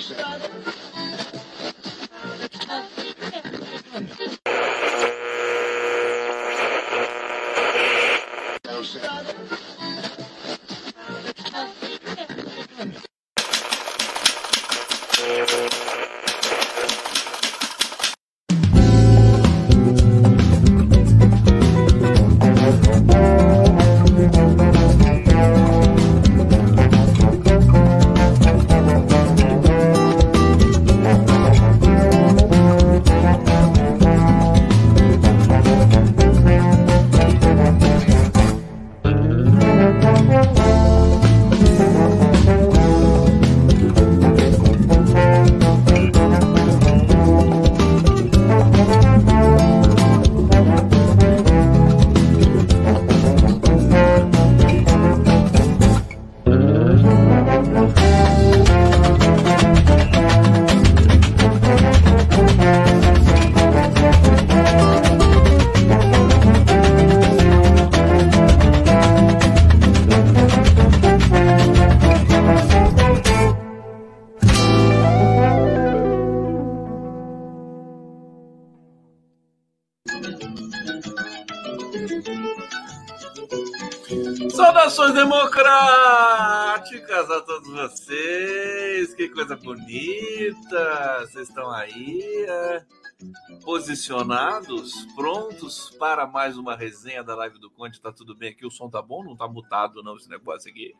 Saudações Que coisa bonita! Vocês estão aí é, posicionados, prontos para mais uma resenha da live do Conde. Tá tudo bem aqui? O som tá bom? Não tá mutado, não, esse negócio aqui.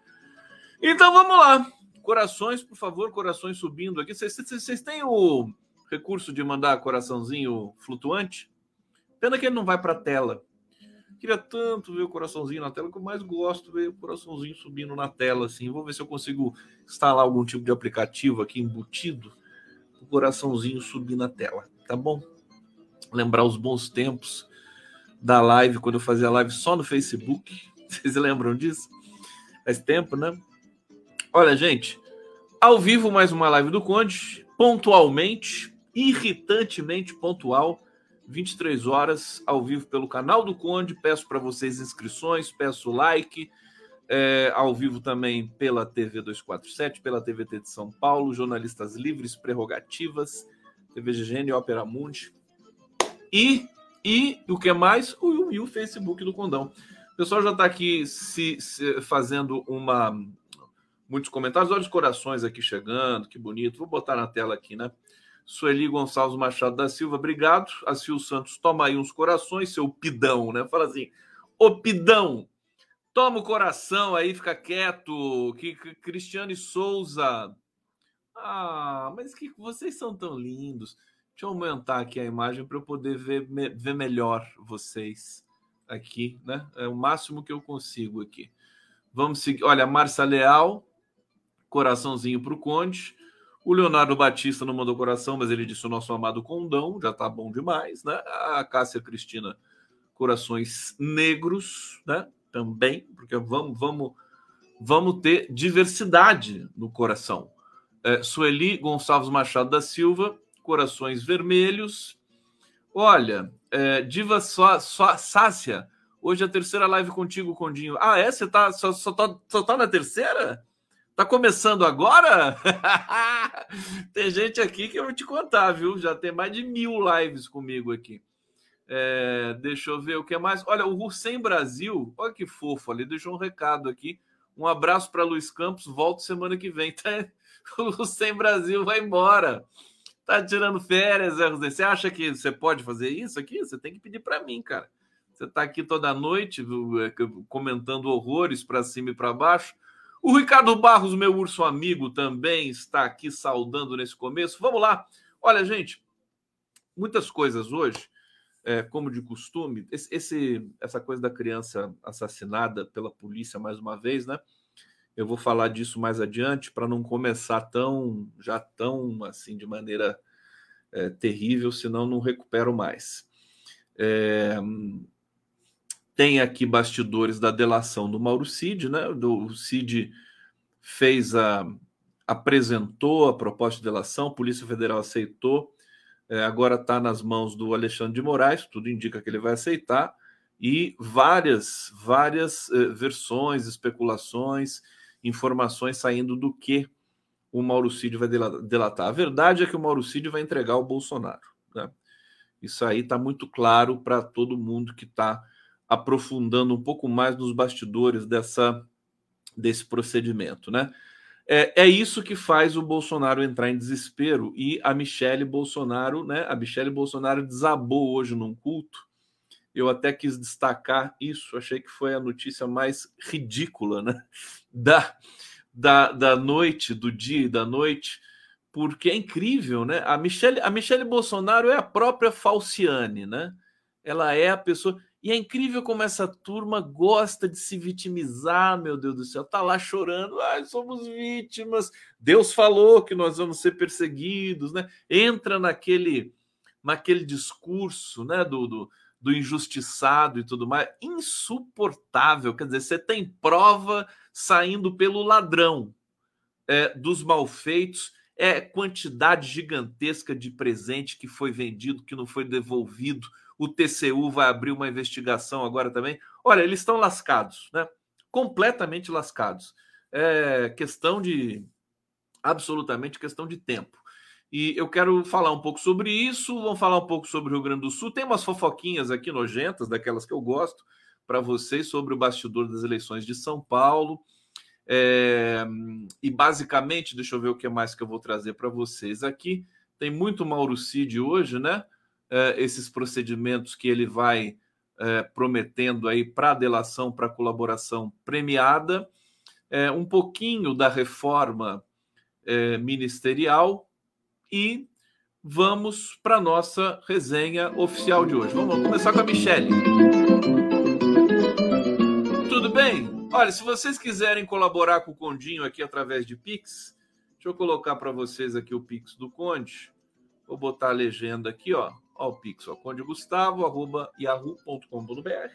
Então vamos lá. Corações, por favor, corações subindo aqui. Vocês têm o recurso de mandar coraçãozinho flutuante? Pena que ele não vai para a tela. Queria tanto ver o coraçãozinho na tela, que eu mais gosto ver o coraçãozinho subindo na tela, assim. Vou ver se eu consigo instalar algum tipo de aplicativo aqui embutido, o coraçãozinho subir na tela, tá bom? Lembrar os bons tempos da live, quando eu fazia live só no Facebook. Vocês lembram disso? Faz tempo, né? Olha, gente, ao vivo mais uma live do Conde, pontualmente, irritantemente pontual 23 horas ao vivo pelo canal do Conde. Peço para vocês inscrições, peço like. É, ao vivo também pela TV 247, pela TVT de São Paulo, Jornalistas Livres, Prerrogativas, TV GGN, Ópera Mundi. E, e o que mais? O, e o Facebook do Condão. O pessoal já está aqui se, se, fazendo uma. Muitos comentários. Olha os corações aqui chegando, que bonito. Vou botar na tela aqui, né? Sueli Gonçalves Machado da Silva, obrigado. A Santos, toma aí uns corações, seu pidão, né? Fala assim, ô pidão, toma o coração aí, fica quieto. Que, que Cristiane Souza. Ah, mas que vocês são tão lindos. Deixa eu aumentar aqui a imagem para eu poder ver, me, ver melhor vocês aqui, né? É o máximo que eu consigo aqui. Vamos seguir. Olha, Márcia Leal, coraçãozinho para o Conde. O Leonardo Batista não mandou coração, mas ele disse o nosso amado condão, já tá bom demais, né? A Cássia Cristina, corações negros, né? Também, porque vamos, vamos, vamos ter diversidade no coração. É, Sueli Gonçalves Machado da Silva, corações vermelhos. Olha, é, Diva só, só, Sácia, hoje é a terceira live contigo, Condinho. Ah, é? Você tá, só, só, tá, só tá na terceira? Tá começando agora? tem gente aqui que eu vou te contar, viu? Já tem mais de mil lives comigo aqui. É, deixa eu ver o que mais. Olha, o Hussein Brasil, olha que fofo ali, deixou um recado aqui. Um abraço para Luiz Campos, volto semana que vem. Tá? O Hussein Brasil vai embora. Tá tirando férias, Zé José. Você acha que você pode fazer isso aqui? Você tem que pedir para mim, cara. Você tá aqui toda noite é, comentando horrores para cima e para baixo. O Ricardo Barros, meu urso amigo, também está aqui saudando nesse começo. Vamos lá. Olha, gente, muitas coisas hoje, é, como de costume, esse, esse, essa coisa da criança assassinada pela polícia mais uma vez, né? Eu vou falar disso mais adiante para não começar tão já tão assim de maneira é, terrível, senão não recupero mais. É, tem aqui bastidores da delação do Mauro Cid, né? O Cid fez a apresentou a proposta de delação, a Polícia Federal aceitou, é, agora está nas mãos do Alexandre de Moraes, tudo indica que ele vai aceitar, e várias, várias é, versões, especulações, informações saindo do que o Mauro Cid vai delatar. A verdade é que o Mauro Cid vai entregar o Bolsonaro. Né? Isso aí está muito claro para todo mundo que está aprofundando um pouco mais nos bastidores dessa, desse procedimento. Né? É, é isso que faz o Bolsonaro entrar em desespero e a Michele Bolsonaro, né? A Michele Bolsonaro desabou hoje num culto. Eu até quis destacar isso, achei que foi a notícia mais ridícula né? da, da, da noite, do dia e da noite, porque é incrível, né? A Michelle, a Michelle Bolsonaro é a própria Falciane, né? Ela é a pessoa. E é incrível como essa turma gosta de se vitimizar, meu Deus do céu. Tá lá chorando, ai, somos vítimas. Deus falou que nós vamos ser perseguidos, né? Entra naquele naquele discurso, né, do, do, do injustiçado e tudo mais, insuportável. Quer dizer, você tem prova saindo pelo ladrão é, dos malfeitos, é quantidade gigantesca de presente que foi vendido, que não foi devolvido. O TCU vai abrir uma investigação agora também. Olha, eles estão lascados, né? Completamente lascados. É questão de absolutamente questão de tempo. E eu quero falar um pouco sobre isso, vamos falar um pouco sobre o Rio Grande do Sul. Tem umas fofoquinhas aqui nojentas, daquelas que eu gosto, para vocês sobre o bastidor das eleições de São Paulo. É, e basicamente, deixa eu ver o que mais que eu vou trazer para vocês aqui. Tem muito Mauro Cid hoje, né? É, esses procedimentos que ele vai é, prometendo aí para delação, para colaboração premiada, é, um pouquinho da reforma ministerial e vamos para nossa resenha oficial de hoje. Vamos começar com a Michelle. Tudo bem? Olha, se vocês quiserem colaborar com o Condinho aqui através de Pix, deixa eu colocar para vocês aqui o Pix do Conde. Vou botar a legenda aqui, ó. Ó o Pix, ó, condegustavo@yahoo.com.br.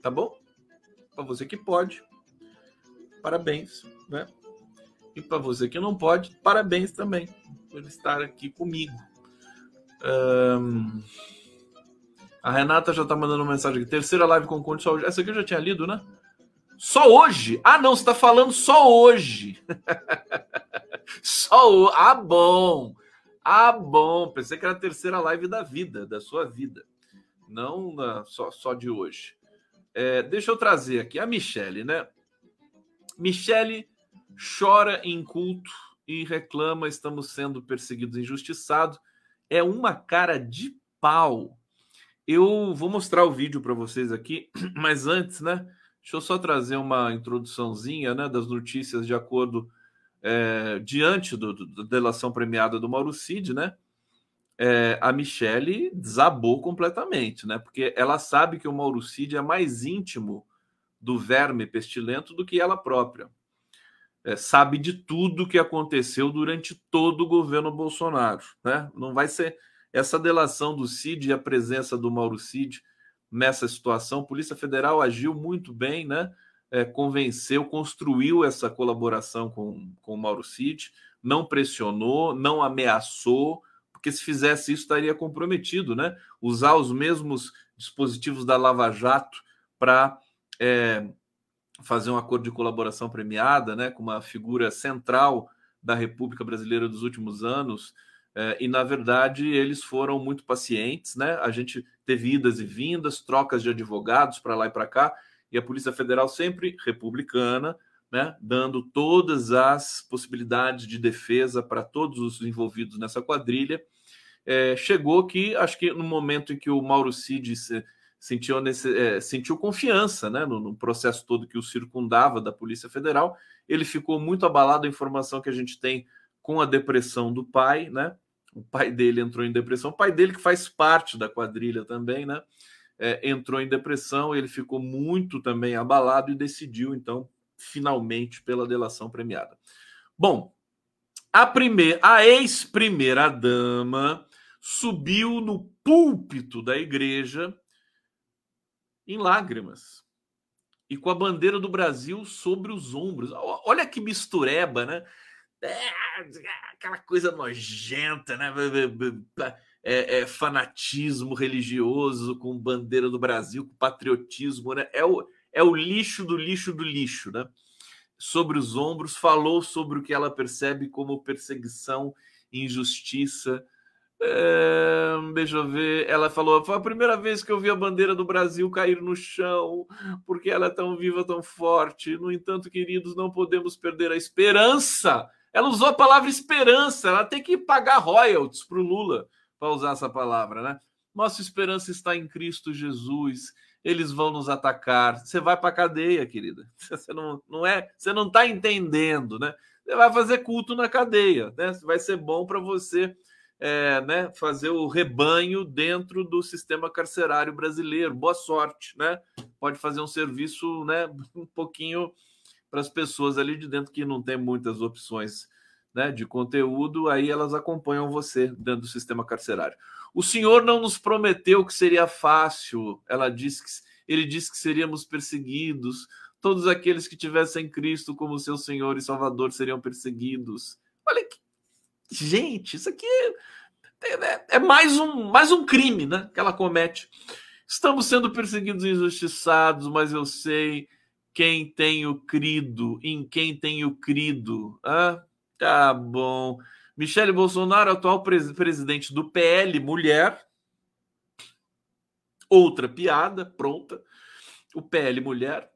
Tá bom? Para você que pode. Parabéns, né? E para você que não pode, parabéns também por estar aqui comigo. Um, a Renata já está mandando mensagem aqui. Terceira live com o Conde só hoje. Essa aqui eu já tinha lido, né? Só hoje? Ah, não, você está falando só hoje. só hoje. Ah, bom. Ah, bom. Pensei que era a terceira live da vida, da sua vida. Não na, só, só de hoje. É, deixa eu trazer aqui a Michele, né? Michele chora em culto e reclama: estamos sendo perseguidos injustiçados. É uma cara de pau. Eu vou mostrar o vídeo para vocês aqui, mas antes, né? Deixa eu só trazer uma introduçãozinha né, das notícias de acordo é, diante do, do, da delação premiada do Mauro Cid, né? É, a Michelle desabou completamente, né? Porque ela sabe que o Mauro Cid é mais íntimo do verme pestilento do que ela própria é, sabe de tudo que aconteceu durante todo o governo Bolsonaro. Né? Não vai ser essa delação do Cid e a presença do Mauro Cid nessa situação. A Polícia Federal agiu muito bem, né? É, convenceu, construiu essa colaboração com, com o Mauro Cid, não pressionou, não ameaçou, porque se fizesse isso estaria comprometido, né? Usar os mesmos dispositivos da Lava Jato para é, fazer um acordo de colaboração premiada, né, com uma figura central da República Brasileira dos últimos anos. É, e na verdade eles foram muito pacientes, né? A gente teve idas e vindas, trocas de advogados para lá e para cá, e a Polícia Federal sempre republicana, né? Dando todas as possibilidades de defesa para todos os envolvidos nessa quadrilha. É, chegou que acho que no momento em que o Mauro Cid se, sentiu, nesse, é, sentiu confiança né, no, no, processo todo que o circundava da Polícia Federal. Ele ficou muito abalado. A informação que a gente tem com a depressão do pai, né? O pai dele entrou em depressão. O pai dele, que faz parte da quadrilha também, né? É, entrou em depressão. Ele ficou muito também abalado e decidiu, então, finalmente, pela delação premiada. Bom, a, a ex-primeira dama subiu no púlpito da igreja em lágrimas e com a bandeira do Brasil sobre os ombros. Olha que mistureba, né? É, aquela coisa nojenta, né? É, é, fanatismo religioso com bandeira do Brasil, com patriotismo, né? É o, é o lixo do lixo do lixo, né? sobre os ombros, falou sobre o que ela percebe como perseguição, injustiça. É, deixa eu ver. Ela falou: foi a primeira vez que eu vi a bandeira do Brasil cair no chão, porque ela é tão viva, tão forte. No entanto, queridos, não podemos perder a esperança. Ela usou a palavra esperança. Ela tem que pagar royalties para o Lula para usar essa palavra, né? Nossa esperança está em Cristo Jesus eles vão nos atacar. Você vai para cadeia, querida. Você não, não é, você não está entendendo, né? Você vai fazer culto na cadeia, né? Vai ser bom para você, é, né? Fazer o rebanho dentro do sistema carcerário brasileiro. Boa sorte, né? Pode fazer um serviço, né? Um pouquinho para as pessoas ali de dentro que não tem muitas opções, né? De conteúdo, aí elas acompanham você dentro do sistema carcerário. O Senhor não nos prometeu que seria fácil. Ela disse que ele disse que seríamos perseguidos. Todos aqueles que tivessem Cristo como seu Senhor e Salvador seriam perseguidos. Olha que gente, isso aqui é, é, é mais um mais um crime, né? Que ela comete. Estamos sendo perseguidos e injustiçados, mas eu sei quem tenho crido, em quem tenho crido. Ah, tá bom. Michele Bolsonaro, atual pres presidente do PL Mulher. Outra piada pronta. O PL Mulher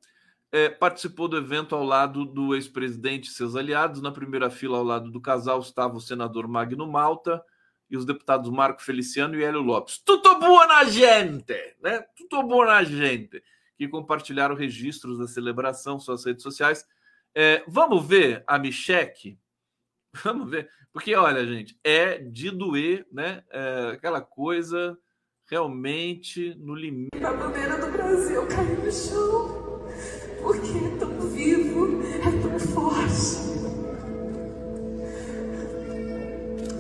é, participou do evento ao lado do ex-presidente e seus aliados. Na primeira fila, ao lado do casal, estava o senador Magno Malta e os deputados Marco Feliciano e Hélio Lopes. Tudo bom na gente, né? Tudo bom na gente. Que compartilharam registros da celebração suas redes sociais. É, vamos ver a Micheque? Vamos ver. Porque, olha, gente, é de doer, né? É aquela coisa realmente no limite. A bandeira do Brasil caiu no chão. Porque é tão vivo, é tão forte.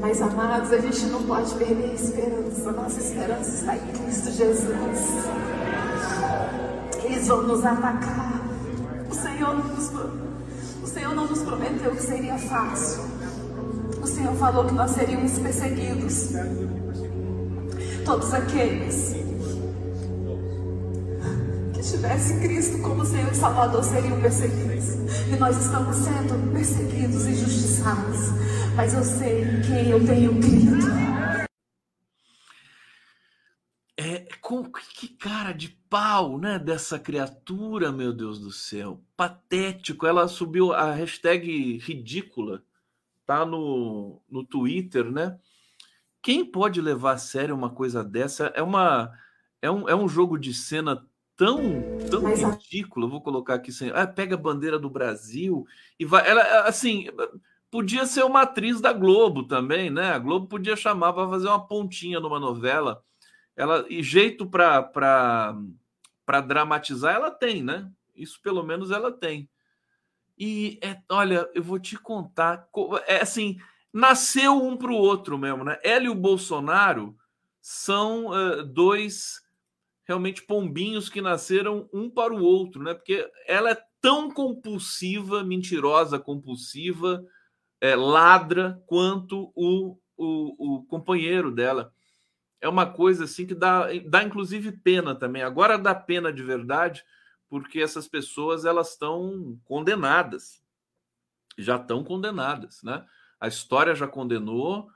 Mas, amados, a gente não pode perder a esperança. Nossa esperança está em Cristo Jesus. Eles vão nos atacar. O Senhor não nos, o Senhor não nos prometeu que seria fácil. Senhor falou que nós seríamos perseguidos. Todos aqueles que tivessem Cristo como Senhor e Salvador seriam perseguidos. E nós estamos sendo perseguidos e injustiçados. Mas eu sei em quem eu tenho crido. É, com que cara de pau, né, dessa criatura, meu Deus do céu. Patético. Ela subiu a hashtag ridícula tá no, no Twitter, né? Quem pode levar a sério uma coisa dessa? É uma é um, é um jogo de cena tão tão Mas, ridículo. Eu vou colocar aqui sem. Ah, pega a bandeira do Brasil e vai. Ela assim podia ser uma atriz da Globo também, né? A Globo podia chamar para fazer uma pontinha numa novela. Ela e jeito para para dramatizar ela tem, né? Isso pelo menos ela tem. E é, olha, eu vou te contar, é assim, nasceu um para o outro mesmo, né? Ela e o Bolsonaro são uh, dois realmente pombinhos que nasceram um para o outro, né? Porque ela é tão compulsiva, mentirosa, compulsiva, é, ladra quanto o, o, o companheiro dela. É uma coisa assim que dá, dá inclusive pena também. Agora dá pena de verdade porque essas pessoas elas estão condenadas, já estão condenadas, né? A história já condenou,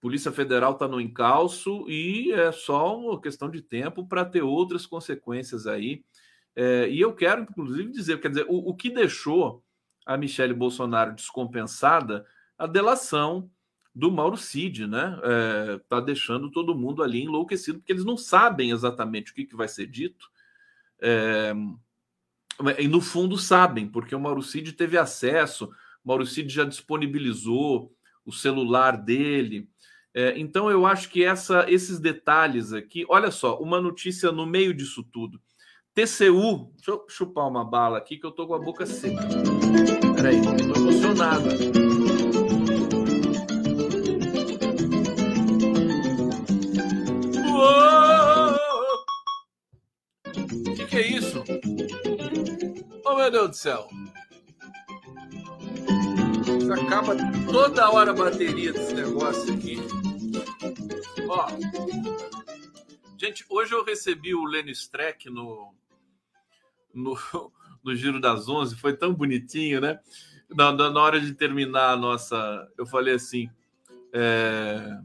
Polícia Federal está no encalço e é só uma questão de tempo para ter outras consequências aí. É, e eu quero, inclusive, dizer, quer dizer, o, o que deixou a Michelle Bolsonaro descompensada, a delação do Mauro Cid, né? É, tá deixando todo mundo ali enlouquecido, porque eles não sabem exatamente o que, que vai ser dito. É, e no fundo sabem, porque o Mauro Cid teve acesso, o Mauro Cid já disponibilizou o celular dele. É, então eu acho que essa, esses detalhes aqui, olha só, uma notícia no meio disso tudo. TCU, deixa eu chupar uma bala aqui que eu tô com a boca seca. Peraí, tô emocionado. Meu Deus do céu. Isso acaba toda hora a bateria desse negócio aqui. Ó. Gente, hoje eu recebi o Lenny Streck no, no, no Giro das Onze, foi tão bonitinho, né? Na, na hora de terminar a nossa. Eu falei assim: é,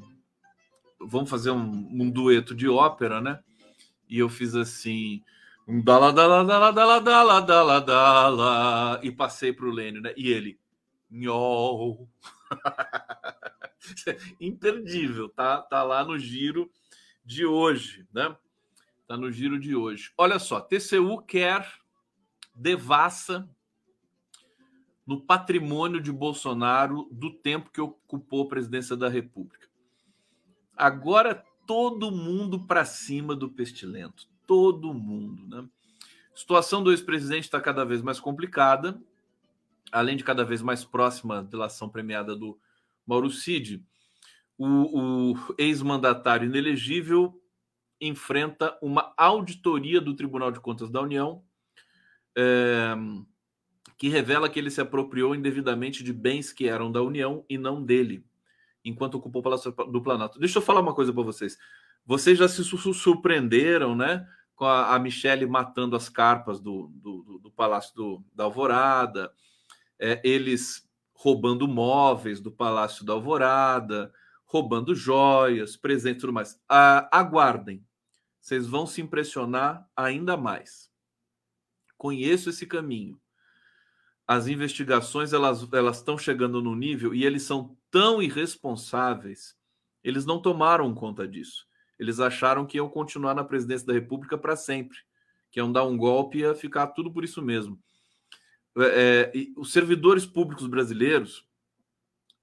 vamos fazer um, um, dueto de ópera, né? E eu fiz assim. Dala, dala, dala, dala, dala, dala, dala, e passei para o Lênio, né? E ele. Nhol. Imperdível, tá? Tá lá no giro de hoje, né? Tá no giro de hoje. Olha só, TCU quer devassa no patrimônio de Bolsonaro do tempo que ocupou a presidência da República. Agora todo mundo para cima do pestilento, todo mundo, né? Situação do ex-presidente está cada vez mais complicada, além de cada vez mais próxima da delação premiada do Mauro Cid. O, o ex-mandatário inelegível enfrenta uma auditoria do Tribunal de Contas da União é, que revela que ele se apropriou indevidamente de bens que eram da União e não dele, enquanto ocupou o Palácio do Planalto. Deixa eu falar uma coisa para vocês. Vocês já se surpreenderam, né? Com a, a Michelle matando as carpas do, do, do Palácio do, da Alvorada, é, eles roubando móveis do Palácio da Alvorada, roubando joias, presentes e tudo mais. Ah, aguardem, vocês vão se impressionar ainda mais conheço esse caminho. As investigações elas elas estão chegando no nível e eles são tão irresponsáveis. Eles não tomaram conta disso. Eles acharam que iam continuar na presidência da República para sempre, que iam dar um golpe e ia ficar tudo por isso mesmo. É, é os servidores públicos brasileiros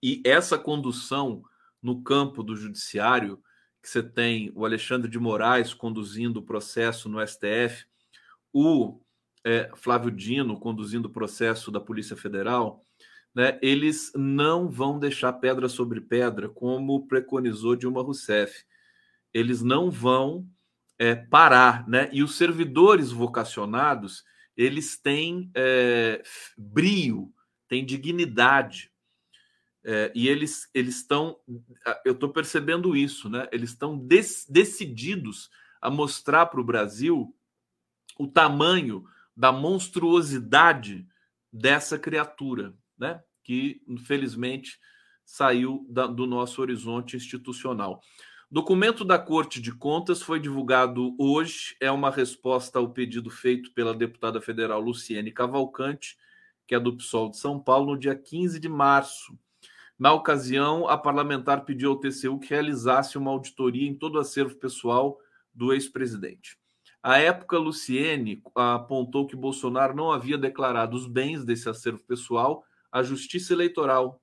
e essa condução no campo do judiciário, que você tem o Alexandre de Moraes conduzindo o processo no STF, o é, Flávio Dino conduzindo o processo da Polícia Federal, né, eles não vão deixar pedra sobre pedra, como preconizou Dilma Rousseff. Eles não vão é, parar, né? E os servidores vocacionados, eles têm é, brio, têm dignidade. É, e eles eles estão, eu estou percebendo isso, né? Eles estão decididos a mostrar para o Brasil o tamanho da monstruosidade dessa criatura, né? Que infelizmente saiu da, do nosso horizonte institucional. Documento da Corte de Contas foi divulgado hoje, é uma resposta ao pedido feito pela deputada federal Luciene Cavalcante, que é do PSOL de São Paulo, no dia 15 de março. Na ocasião, a parlamentar pediu ao TCU que realizasse uma auditoria em todo o acervo pessoal do ex-presidente. À época, Luciene apontou que Bolsonaro não havia declarado os bens desse acervo pessoal à Justiça Eleitoral.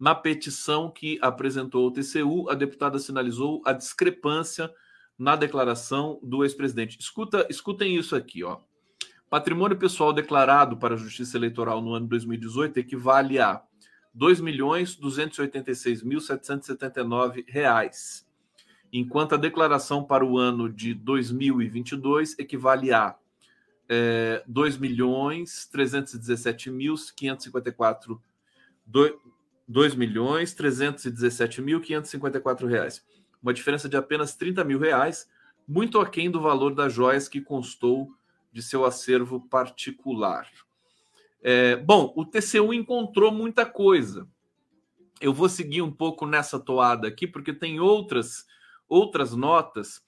Na petição que apresentou ao TCU, a deputada sinalizou a discrepância na declaração do ex-presidente. Escuta, escutem isso aqui, ó. Patrimônio pessoal declarado para a Justiça Eleitoral no ano 2018 equivale a 2.286.779 reais enquanto a declaração para o ano de 2022 equivale a é, 2 milhões 317.554 2 milhões 317.554 reais. Uma diferença de apenas 30 mil reais, muito aquém do valor das joias que constou de seu acervo particular. É, bom, o TCU encontrou muita coisa. Eu vou seguir um pouco nessa toada aqui, porque tem outras outras notas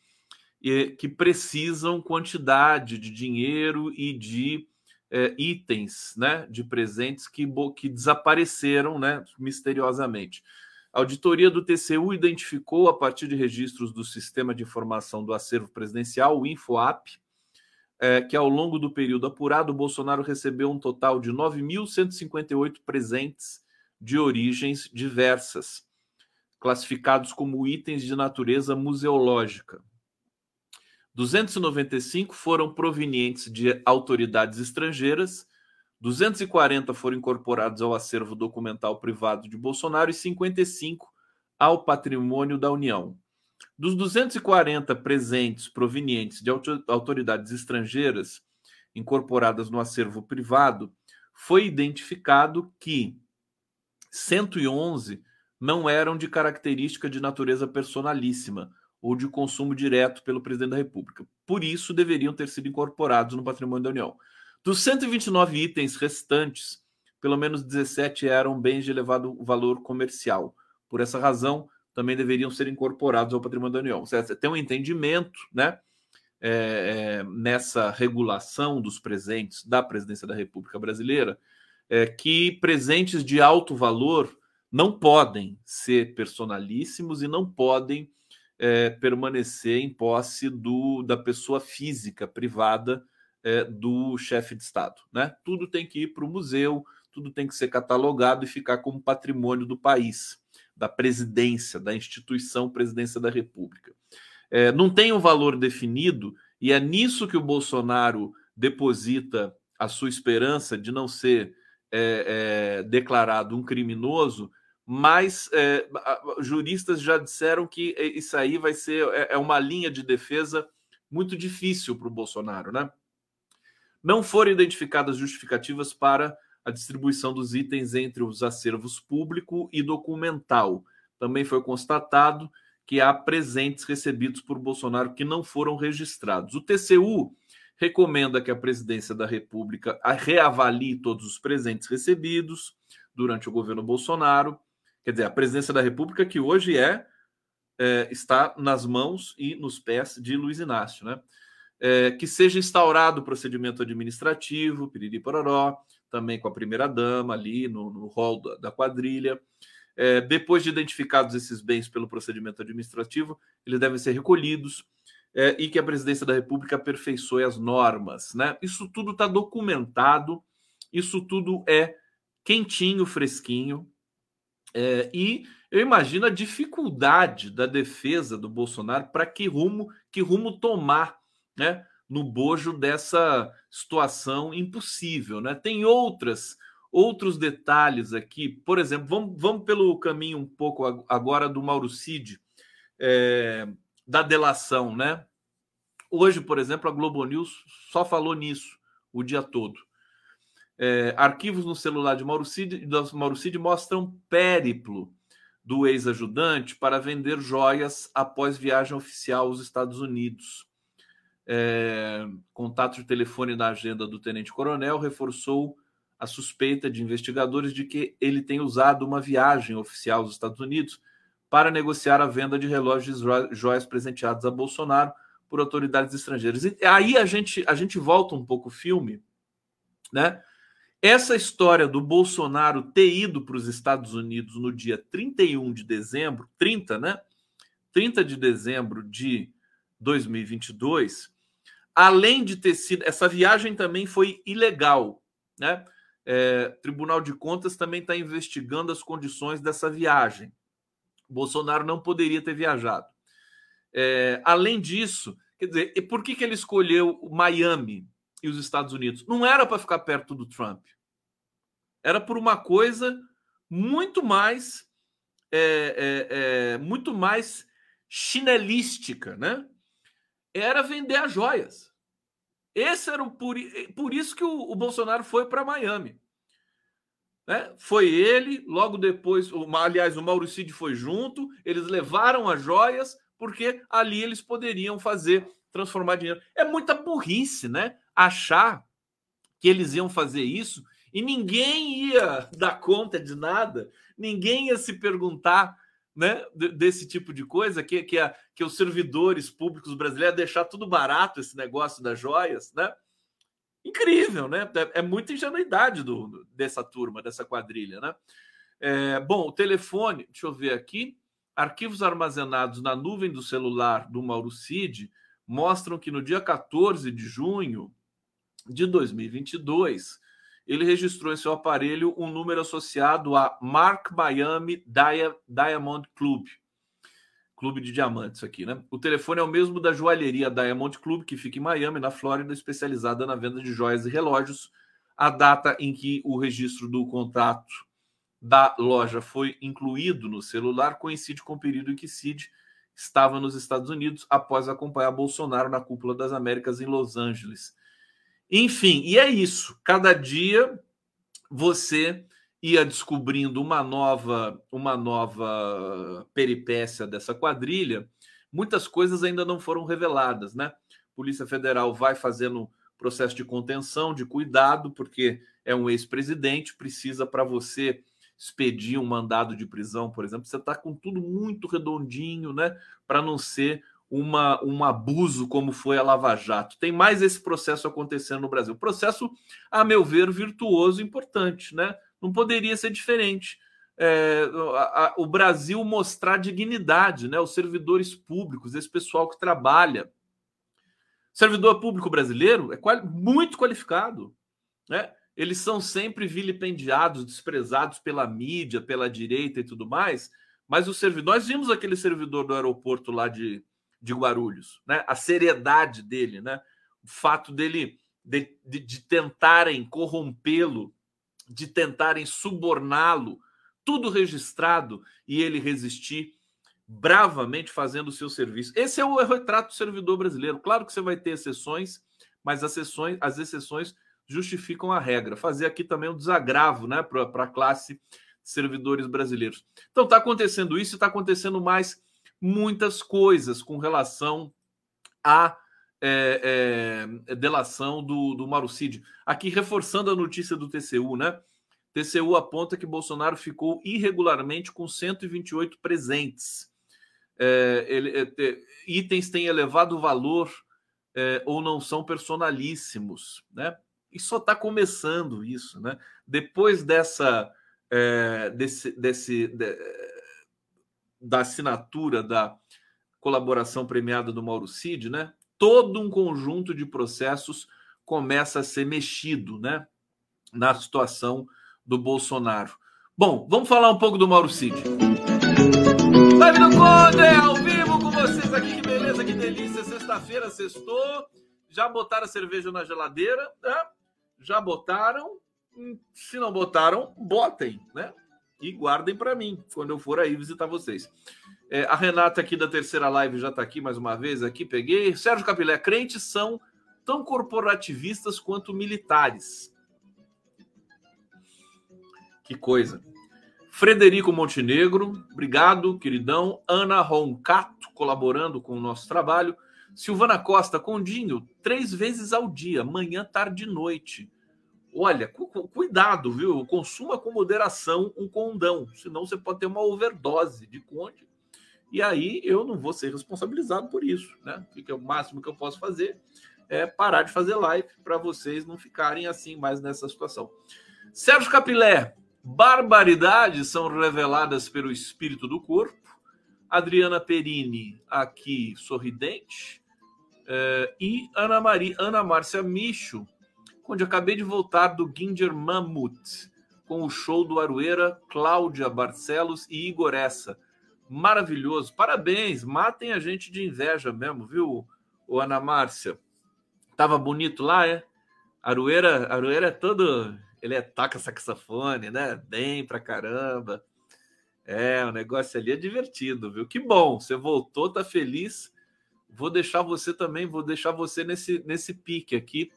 que precisam quantidade de dinheiro e de é, itens, né, de presentes que, que desapareceram, né, misteriosamente. A auditoria do TCU identificou, a partir de registros do Sistema de Informação do Acervo Presidencial, o InfoApp, é, que ao longo do período apurado, Bolsonaro recebeu um total de 9.158 presentes de origens diversas classificados como itens de natureza museológica. 295 foram provenientes de autoridades estrangeiras, 240 foram incorporados ao acervo documental privado de Bolsonaro e 55 ao patrimônio da União. Dos 240 presentes provenientes de autoridades estrangeiras incorporadas no acervo privado, foi identificado que 111 não eram de característica de natureza personalíssima ou de consumo direto pelo presidente da República. Por isso, deveriam ter sido incorporados no patrimônio da União. Dos 129 itens restantes, pelo menos 17 eram bens de elevado valor comercial. Por essa razão, também deveriam ser incorporados ao patrimônio da União. Você tem um entendimento, né? É, é, nessa regulação dos presentes da presidência da República Brasileira, é, que presentes de alto valor não podem ser personalíssimos e não podem é, permanecer em posse do, da pessoa física privada é, do chefe de Estado. Né? Tudo tem que ir para o museu, tudo tem que ser catalogado e ficar como patrimônio do país, da presidência, da instituição Presidência da República. É, não tem um valor definido, e é nisso que o Bolsonaro deposita a sua esperança de não ser é, é, declarado um criminoso, mas é, juristas já disseram que isso aí vai ser é, é uma linha de defesa muito difícil para o Bolsonaro, né? Não foram identificadas justificativas para a distribuição dos itens entre os acervos público e documental. Também foi constatado que há presentes recebidos por Bolsonaro que não foram registrados. O TCU recomenda que a presidência da República reavalie todos os presentes recebidos durante o governo Bolsonaro. Quer dizer, a presidência da República que hoje é, é está nas mãos e nos pés de Luiz Inácio, né? É, que seja instaurado o procedimento administrativo, piriri pororó, também com a primeira-dama ali no, no hall da, da quadrilha. É, depois de identificados esses bens pelo procedimento administrativo, eles devem ser recolhidos é, e que a presidência da República aperfeiçoe as normas. Né? Isso tudo está documentado, isso tudo é quentinho, fresquinho. É, e eu imagino a dificuldade da defesa do Bolsonaro para que rumo, que rumo tomar, né? No bojo dessa situação impossível, né? Tem outras outros detalhes aqui, por exemplo, vamos, vamos pelo caminho um pouco agora do Mauro Cid, é, da delação, né? Hoje, por exemplo, a Globo News só falou nisso o dia todo. É, arquivos no celular de Mauro Cid, Mauro Cid mostram périplo do ex-ajudante para vender joias após viagem oficial aos Estados Unidos. É, contato de telefone na agenda do tenente-coronel reforçou a suspeita de investigadores de que ele tem usado uma viagem oficial aos Estados Unidos para negociar a venda de relógios e joias presenteados a Bolsonaro por autoridades estrangeiras. E aí a gente, a gente volta um pouco o filme, né? Essa história do Bolsonaro ter ido para os Estados Unidos no dia 31 de dezembro, 30, né? 30 de dezembro de 2022, além de ter sido. Essa viagem também foi ilegal, né? É, Tribunal de Contas também está investigando as condições dessa viagem. Bolsonaro não poderia ter viajado. É, além disso, quer dizer, e por que, que ele escolheu Miami e os Estados Unidos. Não era para ficar perto do Trump. Era por uma coisa muito mais é, é, é, muito mais chinelística, né? Era vender as joias. Esse era o por, por isso que o, o Bolsonaro foi para Miami. Né? Foi ele, logo depois, o, aliás, o Mauricídio foi junto, eles levaram as joias, porque ali eles poderiam fazer, transformar dinheiro. É muita burrice, né? achar que eles iam fazer isso e ninguém ia dar conta de nada, ninguém ia se perguntar né, desse tipo de coisa, que, que, a, que os servidores públicos brasileiros deixar tudo barato esse negócio das joias, né? Incrível, né? É, é muita ingenuidade do, dessa turma, dessa quadrilha, né? É, bom, o telefone, deixa eu ver aqui, arquivos armazenados na nuvem do celular do Mauro Cid mostram que no dia 14 de junho de 2022, ele registrou em seu aparelho um número associado a Mark Miami Diamond Club. Clube de diamantes aqui, né? O telefone é o mesmo da joalheria Diamond Club, que fica em Miami, na Flórida, especializada na venda de joias e relógios. A data em que o registro do contrato da loja foi incluído no celular coincide com o período em que Cid estava nos Estados Unidos após acompanhar Bolsonaro na cúpula das Américas em Los Angeles. Enfim, e é isso. Cada dia você ia descobrindo uma nova, uma nova peripécia dessa quadrilha, muitas coisas ainda não foram reveladas, né? Polícia Federal vai fazendo processo de contenção, de cuidado, porque é um ex-presidente, precisa para você expedir um mandado de prisão, por exemplo, você está com tudo muito redondinho, né? Para não ser uma, um abuso como foi a Lava Jato. Tem mais esse processo acontecendo no Brasil. Processo, a meu ver, virtuoso e importante, né? Não poderia ser diferente. É, a, a, o Brasil mostrar dignidade, né? Os servidores públicos, esse pessoal que trabalha. servidor público brasileiro é muito qualificado, né? Eles são sempre vilipendiados, desprezados pela mídia, pela direita e tudo mais. Mas os servidores, nós vimos aquele servidor do aeroporto lá de, de Guarulhos, né? A seriedade dele, né? O fato dele de, de, de tentarem corrompê-lo, de tentarem suborná-lo, tudo registrado e ele resistir bravamente fazendo o seu serviço. Esse é o retrato do servidor brasileiro. Claro que você vai ter exceções, mas as exceções, as exceções justificam a regra. Fazer aqui também um desagravo né, para a classe de servidores brasileiros. Então está acontecendo isso e está acontecendo mais muitas coisas com relação à é, é, delação do, do Mauro Cid. Aqui reforçando a notícia do TCU, né? TCU aponta que Bolsonaro ficou irregularmente com 128 presentes. É, ele, é, itens têm elevado valor é, ou não são personalíssimos, né? E só está começando isso, né? Depois dessa é, desse, desse de, da assinatura da colaboração premiada do Mauro Cid, né? Todo um conjunto de processos começa a ser mexido, né? Na situação do Bolsonaro. Bom, vamos falar um pouco do Mauro Cid. Live do Conde, ao vivo com vocês aqui, que beleza, que delícia. Sexta-feira, sextou. Já botaram a cerveja na geladeira, né? Já botaram. Hum, se não botaram, botem, né? E guardem para mim quando eu for aí visitar vocês. É, a Renata aqui da terceira live já está aqui mais uma vez. Aqui peguei. Sérgio Capilé, crentes são tão corporativistas quanto militares. Que coisa. Frederico Montenegro, obrigado, queridão. Ana Roncato, colaborando com o nosso trabalho. Silvana Costa, Condinho, três vezes ao dia, manhã, tarde e noite. Olha, cu cuidado, viu? Consuma com moderação um condão, senão você pode ter uma overdose de conde. E aí eu não vou ser responsabilizado por isso, né? O que é o máximo que eu posso fazer é parar de fazer live para vocês não ficarem assim mais nessa situação. Sérgio Capilé, barbaridades são reveladas pelo espírito do corpo. Adriana Perini, aqui sorridente. É, e Ana Maria, Ana Márcia Micho, onde acabei de voltar do Ginger Mammoth, com o show do Arueira, Cláudia Barcelos e Igor Essa. Maravilhoso. Parabéns, matem a gente de inveja mesmo, viu, o Ana Márcia? Tava bonito lá, é? Arueira, Arueira é todo. Ele é toca saxofone, né? Bem pra caramba. É, o negócio ali é divertido, viu? Que bom, você voltou, tá feliz. Vou deixar você também, vou deixar você nesse, nesse pique aqui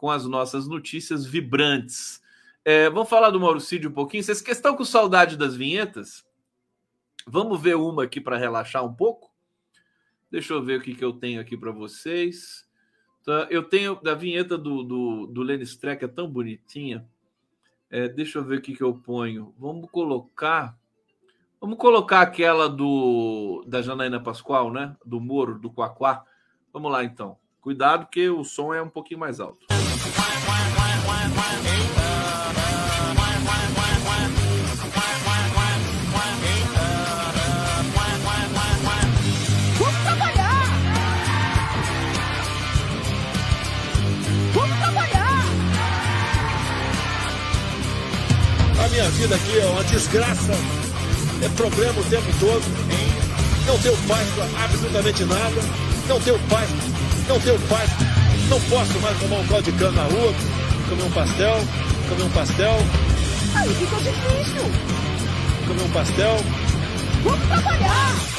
com as nossas notícias vibrantes. É, vamos falar do Mauricídio um pouquinho. Vocês estão com saudade das vinhetas? Vamos ver uma aqui para relaxar um pouco? Deixa eu ver o que, que eu tenho aqui para vocês. Tá, eu tenho da vinheta do, do, do Lenny Streck, é tão bonitinha. É, deixa eu ver o que, que eu ponho. Vamos colocar. Vamos colocar aquela do da Janaína Pascoal, né? Do Moro, do Quaquá. Vamos lá então. Cuidado que o som é um pouquinho mais alto. Vida aqui é uma desgraça. É problema o tempo todo. Não tenho paz para absolutamente nada. Não tenho paz. Não tenho paz. Não posso mais tomar um caldo de cana na rua, comer um pastel, comer um pastel. Aí fica difícil. Comer um pastel. Vamos trabalhar.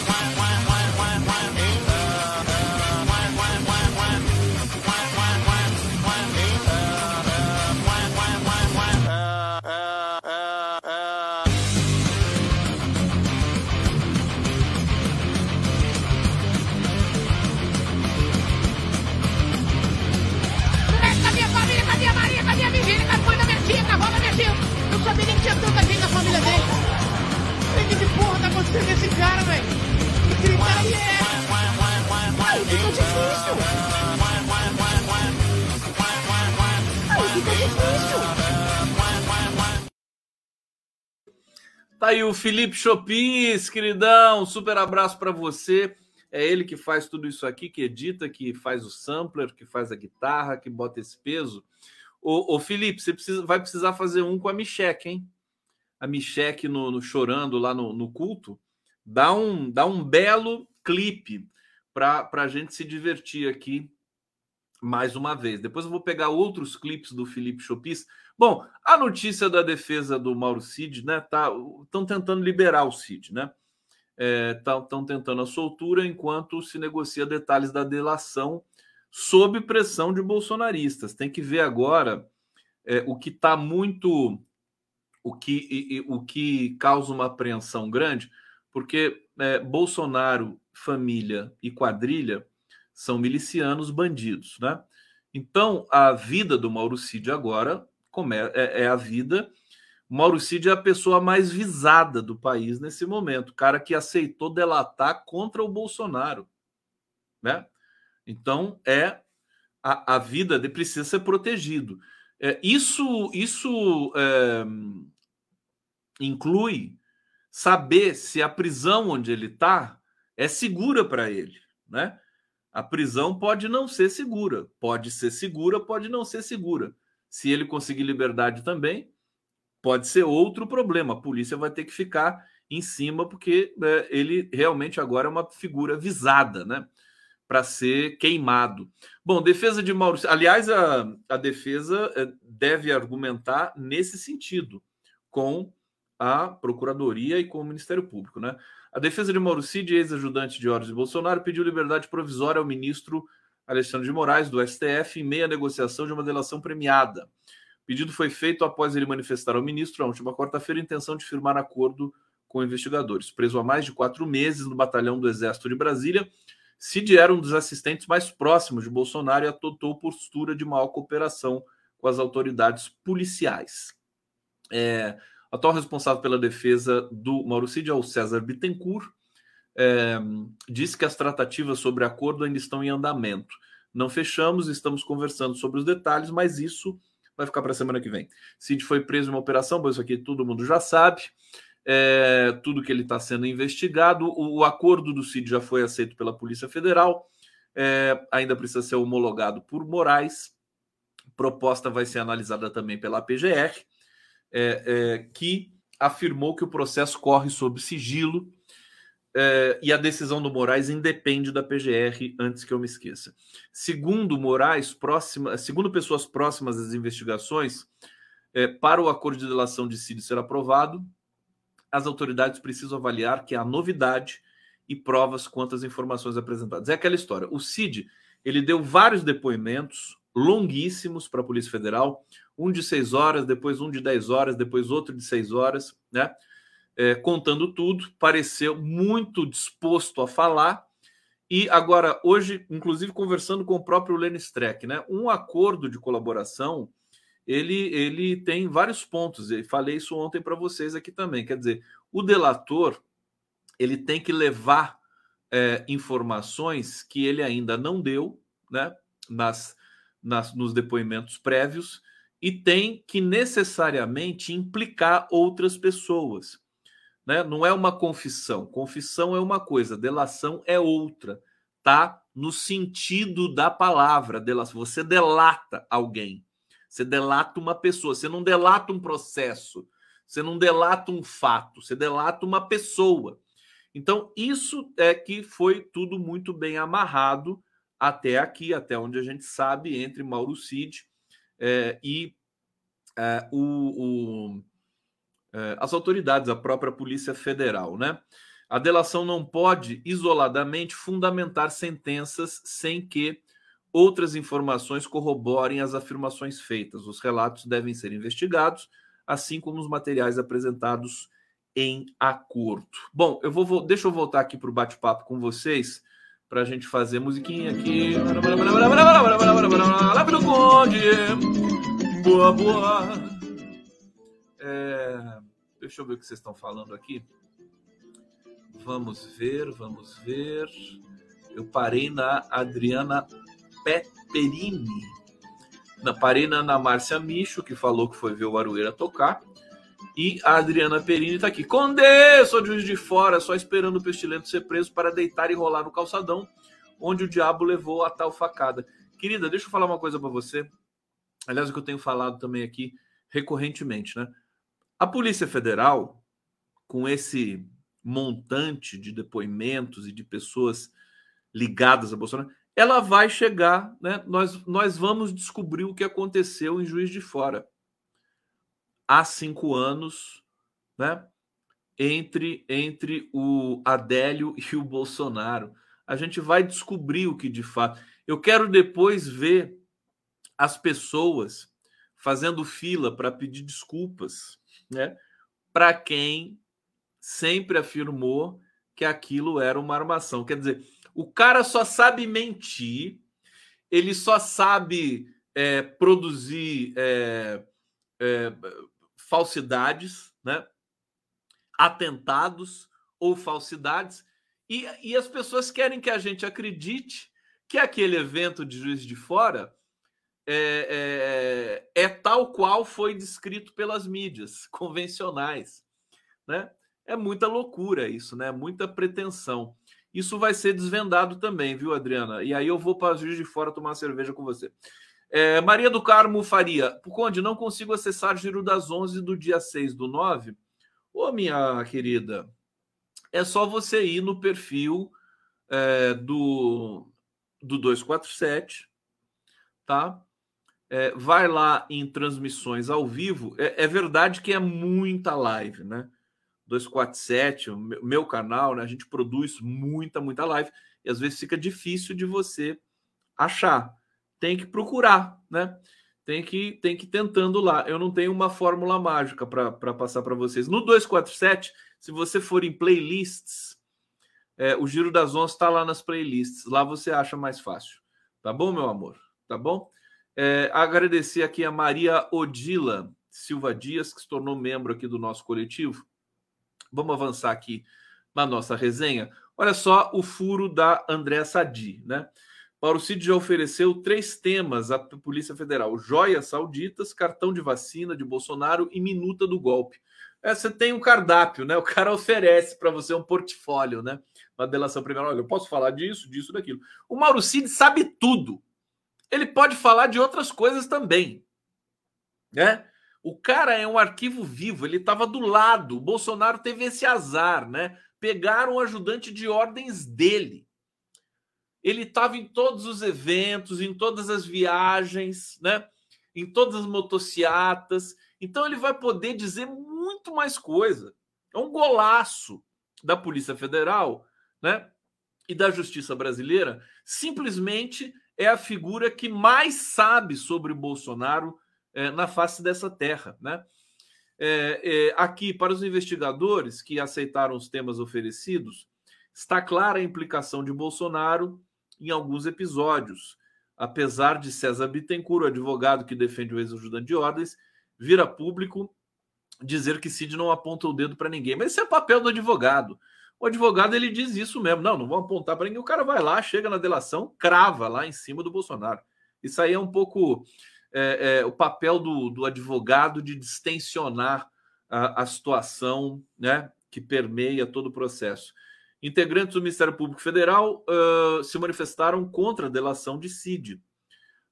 Aí o Felipe Chopins, queridão. Super abraço para você. É ele que faz tudo isso aqui, que edita, que faz o sampler, que faz a guitarra, que bota esse peso. Ô, ô Felipe, você precisa, vai precisar fazer um com a Micheque, hein? A Micheque no, no, chorando lá no, no, culto. Dá um, dá um belo clipe para a gente se divertir aqui mais uma vez. Depois eu vou pegar outros clipes do Felipe Chopis. Bom, a notícia da defesa do Mauro Cid, né? Estão tá, tentando liberar o Cid, né? estão é, tentando a soltura enquanto se negocia detalhes da delação sob pressão de bolsonaristas. Tem que ver agora é, o que está muito. O que, e, e, o que causa uma apreensão grande, porque é, Bolsonaro, família e quadrilha são milicianos bandidos, né? Então, a vida do Mauro Cid agora é, é a vida Mauro Cid é a pessoa mais visada do país nesse momento, o cara que aceitou delatar contra o Bolsonaro, né? Então é a, a vida de precisa ser protegido. É, isso isso é, inclui saber se a prisão onde ele está é segura para ele, né? A prisão pode não ser segura, pode ser segura, pode não ser segura. Se ele conseguir liberdade também, pode ser outro problema. A polícia vai ter que ficar em cima, porque né, ele realmente agora é uma figura visada, né? Para ser queimado. Bom, defesa de Maurício. Aliás, a, a defesa eh, deve argumentar nesse sentido com a Procuradoria e com o Ministério Público, né? A defesa de Mauro Cid, ex-ajudante de de Bolsonaro, pediu liberdade provisória ao ministro Alexandre de Moraes, do STF, em meia negociação de uma delação premiada pedido foi feito após ele manifestar ao ministro, na última quarta-feira, a intenção de firmar acordo com investigadores. Preso há mais de quatro meses no batalhão do Exército de Brasília, Cid era um dos assistentes mais próximos de Bolsonaro e adotou postura de maior cooperação com as autoridades policiais. É, atual responsável pela defesa do Mauro Cid é o César Bittencourt. É, disse que as tratativas sobre acordo ainda estão em andamento. Não fechamos, estamos conversando sobre os detalhes, mas isso vai ficar para a semana que vem. Cid foi preso em uma operação, bom, isso aqui todo mundo já sabe. É, tudo que ele está sendo investigado. O, o, acordo do Cid já foi aceito pela Polícia Federal, é, ainda precisa ser homologado por Moraes. Proposta vai ser analisada também pela PGR, é, que afirmou que o processo corre sob sigilo é, e a decisão do Moraes independe da PGR, antes que eu me esqueça. Segundo Moraes, próxima, segundo pessoas próximas às investigações, é, para o acordo de delação de Cid ser aprovado, as autoridades precisam avaliar que há novidade e provas quanto às informações apresentadas. É aquela história. O Cid ele deu vários depoimentos longuíssimos para a Polícia Federal, um de seis horas, depois um de dez horas, depois outro de seis horas, né? É, contando tudo, pareceu muito disposto a falar. E agora, hoje, inclusive conversando com o próprio Lenny Streck, né? Um acordo de colaboração, ele, ele tem vários pontos. E falei isso ontem para vocês aqui também. Quer dizer, o delator ele tem que levar é, informações que ele ainda não deu, né? Nas, nas, nos depoimentos prévios e tem que necessariamente implicar outras pessoas. Né? Não é uma confissão. Confissão é uma coisa, delação é outra. Tá no sentido da palavra. Delação. Você delata alguém. Você delata uma pessoa. Você não delata um processo. Você não delata um fato. Você delata uma pessoa. Então, isso é que foi tudo muito bem amarrado até aqui, até onde a gente sabe, entre Mauro Cid é, e é, o, o as autoridades, a própria Polícia Federal, né? A delação não pode isoladamente fundamentar sentenças sem que outras informações corroborem as afirmações feitas. Os relatos devem ser investigados, assim como os materiais apresentados em acordo. Bom, eu vou, deixa eu voltar aqui para o bate-papo com vocês para a gente fazer musiquinha aqui. Lá pelo Conde. Boa, boa. É, deixa eu ver o que vocês estão falando aqui. Vamos ver, vamos ver. Eu parei na Adriana Peperini. Na, parei na Ana Márcia Micho, que falou que foi ver o Arueira tocar. E a Adriana Perini está aqui. Condê, sou de Juiz de Fora, só esperando o pestilento ser preso para deitar e rolar no calçadão, onde o diabo levou a tal facada. Querida, deixa eu falar uma coisa para você. Aliás, o que eu tenho falado também aqui recorrentemente, né? A Polícia Federal, com esse montante de depoimentos e de pessoas ligadas a Bolsonaro, ela vai chegar, né? Nós, nós vamos descobrir o que aconteceu em Juiz de Fora há cinco anos, né? Entre, entre o Adélio e o Bolsonaro. A gente vai descobrir o que de fato. Eu quero depois ver as pessoas fazendo fila para pedir desculpas, né? Para quem sempre afirmou que aquilo era uma armação. Quer dizer, o cara só sabe mentir, ele só sabe é, produzir é, é, falsidades, né? atentados ou falsidades, e, e as pessoas querem que a gente acredite que aquele evento de Juiz de Fora é, é, é, tal qual foi descrito pelas mídias convencionais. Né? É muita loucura isso, né? Muita pretensão. Isso vai ser desvendado também, viu, Adriana? E aí eu vou para Juiz de Fora tomar cerveja com você. É, Maria do Carmo Faria. Conde, não consigo acessar Giro das 11 do dia 6 do 9. Ô, minha querida, é só você ir no perfil é, do, do 247, tá? É, vai lá em transmissões ao vivo. É, é, verdade que é muita live, né? 247, o meu, canal, né? A gente produz muita, muita live. E às vezes fica difícil de você achar tem que procurar, né? Tem que, tem que ir tentando lá. Eu não tenho uma fórmula mágica para passar para vocês. No 247, se você for em playlists, é, o Giro das Onças está lá nas playlists. Lá você acha mais fácil. Tá bom, meu amor? Tá bom? É, agradecer aqui a Maria Odila Silva Dias, que se tornou membro aqui do nosso coletivo. Vamos avançar aqui na nossa resenha. Olha só o furo da André Sadi, né? Mauro Cid já ofereceu três temas à Polícia Federal: joias sauditas, cartão de vacina de Bolsonaro e minuta do golpe. É, você tem um cardápio, né? O cara oferece para você um portfólio, né? Uma delação primeira. Olha, eu posso falar disso, disso, daquilo. O Mauro Cid sabe tudo. Ele pode falar de outras coisas também, né? O cara é um arquivo vivo, ele estava do lado. O Bolsonaro teve esse azar, né? Pegaram o ajudante de ordens dele ele estava em todos os eventos, em todas as viagens, né? em todas as motociatas. Então ele vai poder dizer muito mais coisa. É um golaço da Polícia Federal né? e da Justiça Brasileira. Simplesmente é a figura que mais sabe sobre Bolsonaro é, na face dessa terra. Né? É, é, aqui, para os investigadores que aceitaram os temas oferecidos, está clara a implicação de Bolsonaro em alguns episódios. Apesar de César Bittencourt, o advogado que defende o ex-ajudante de ordens, vira público dizer que Cid não aponta o dedo para ninguém. Mas esse é o papel do advogado. O advogado ele diz isso mesmo. Não, não vão apontar para ninguém. O cara vai lá, chega na delação, crava lá em cima do Bolsonaro. Isso aí é um pouco é, é, o papel do, do, advogado de distensionar a, a situação né, que permeia todo o processo. Integrantes do Ministério Público Federal uh, se manifestaram contra a delação de Cid.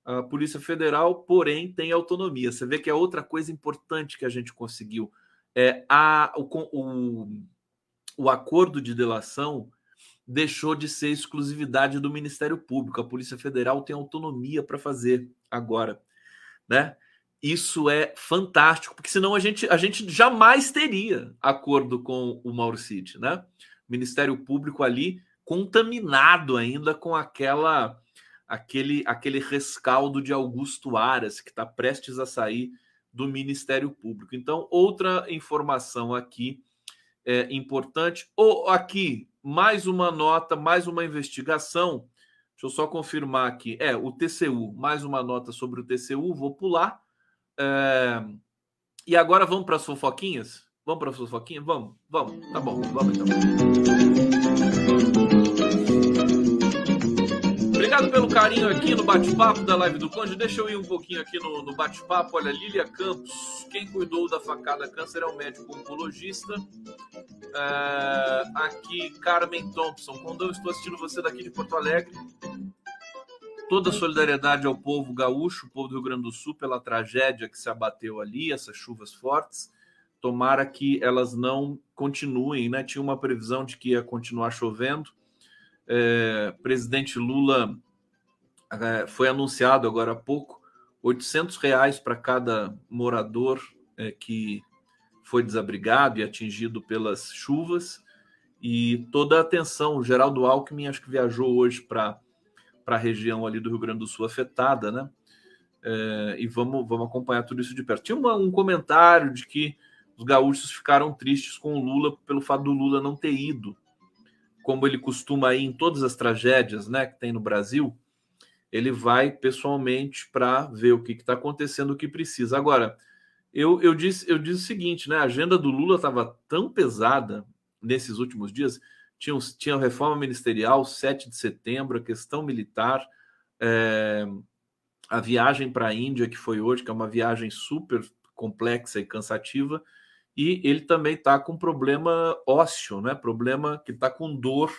A Polícia Federal, porém, tem autonomia. Você vê que é outra coisa importante que a gente conseguiu. É a, o, o, o acordo de delação deixou de ser exclusividade do Ministério Público. A Polícia Federal tem autonomia para fazer agora, né? Isso é fantástico, porque senão a gente, a gente jamais teria acordo com o Mauro Cid, né? Ministério Público ali contaminado ainda com aquela aquele aquele rescaldo de Augusto Aras que está prestes a sair do Ministério Público. Então, outra informação aqui é, importante. Ou aqui, mais uma nota, mais uma investigação. Deixa eu só confirmar aqui. É, o TCU, mais uma nota sobre o TCU, vou pular. É... E agora vamos para as fofoquinhas? Vamos para a fofoquinha? Vamos, vamos. Tá bom, vamos então. Obrigado pelo carinho aqui no bate-papo da live do Conde. Deixa eu ir um pouquinho aqui no, no bate-papo. Olha, Lília Campos, quem cuidou da facada câncer é o médico oncologista. É, aqui, Carmen Thompson. Quando eu estou assistindo você daqui de Porto Alegre, toda solidariedade ao povo gaúcho, povo do Rio Grande do Sul, pela tragédia que se abateu ali, essas chuvas fortes. Tomara que elas não continuem, né? Tinha uma previsão de que ia continuar chovendo é, presidente Lula foi anunciado agora há pouco 800 reais para cada morador é, que foi desabrigado e atingido pelas chuvas e toda a atenção. O Geraldo Alckmin acho que viajou hoje para a região ali do Rio Grande do Sul afetada, né? É, e vamos, vamos acompanhar tudo isso de perto. Tinha uma, um comentário de que os gaúchos ficaram tristes com o Lula pelo fato do Lula não ter ido como ele costuma ir em todas as tragédias né, que tem no Brasil, ele vai pessoalmente para ver o que está acontecendo, o que precisa. Agora, eu, eu, disse, eu disse o seguinte, né? A agenda do Lula estava tão pesada nesses últimos dias. Tinha, tinha reforma ministerial, 7 de setembro, a questão militar, é, a viagem para a Índia, que foi hoje, que é uma viagem super complexa e cansativa, e ele também está com problema ósseo, né? Problema que está com dor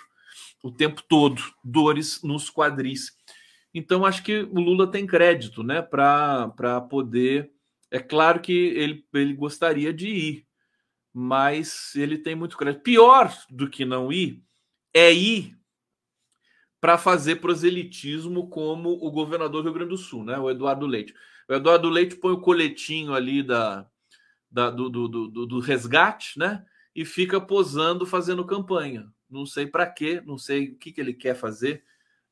o tempo todo, dores nos quadris. Então acho que o Lula tem crédito, né? Para poder. É claro que ele, ele gostaria de ir, mas ele tem muito crédito. Pior do que não ir é ir para fazer proselitismo como o governador do Rio Grande do Sul, né? O Eduardo Leite. O Eduardo Leite põe o coletinho ali da, da, do, do, do, do, resgate, né? E fica posando fazendo campanha. Não sei para quê, não sei o que, que ele quer fazer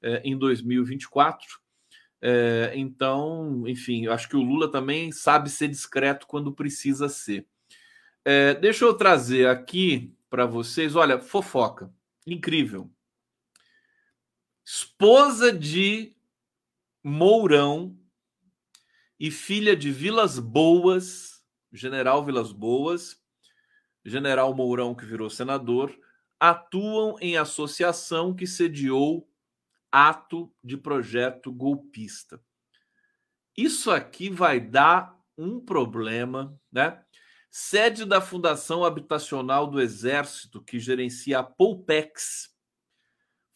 é, em 2024. É, então, enfim, eu acho que o Lula também sabe ser discreto quando precisa ser. É, deixa eu trazer aqui para vocês, olha, fofoca, incrível. Esposa de Mourão e filha de Vilas Boas General Vilas Boas, General Mourão, que virou senador, atuam em associação que sediou ato de projeto golpista. Isso aqui vai dar um problema, né? Sede da Fundação Habitacional do Exército, que gerencia a Poupex,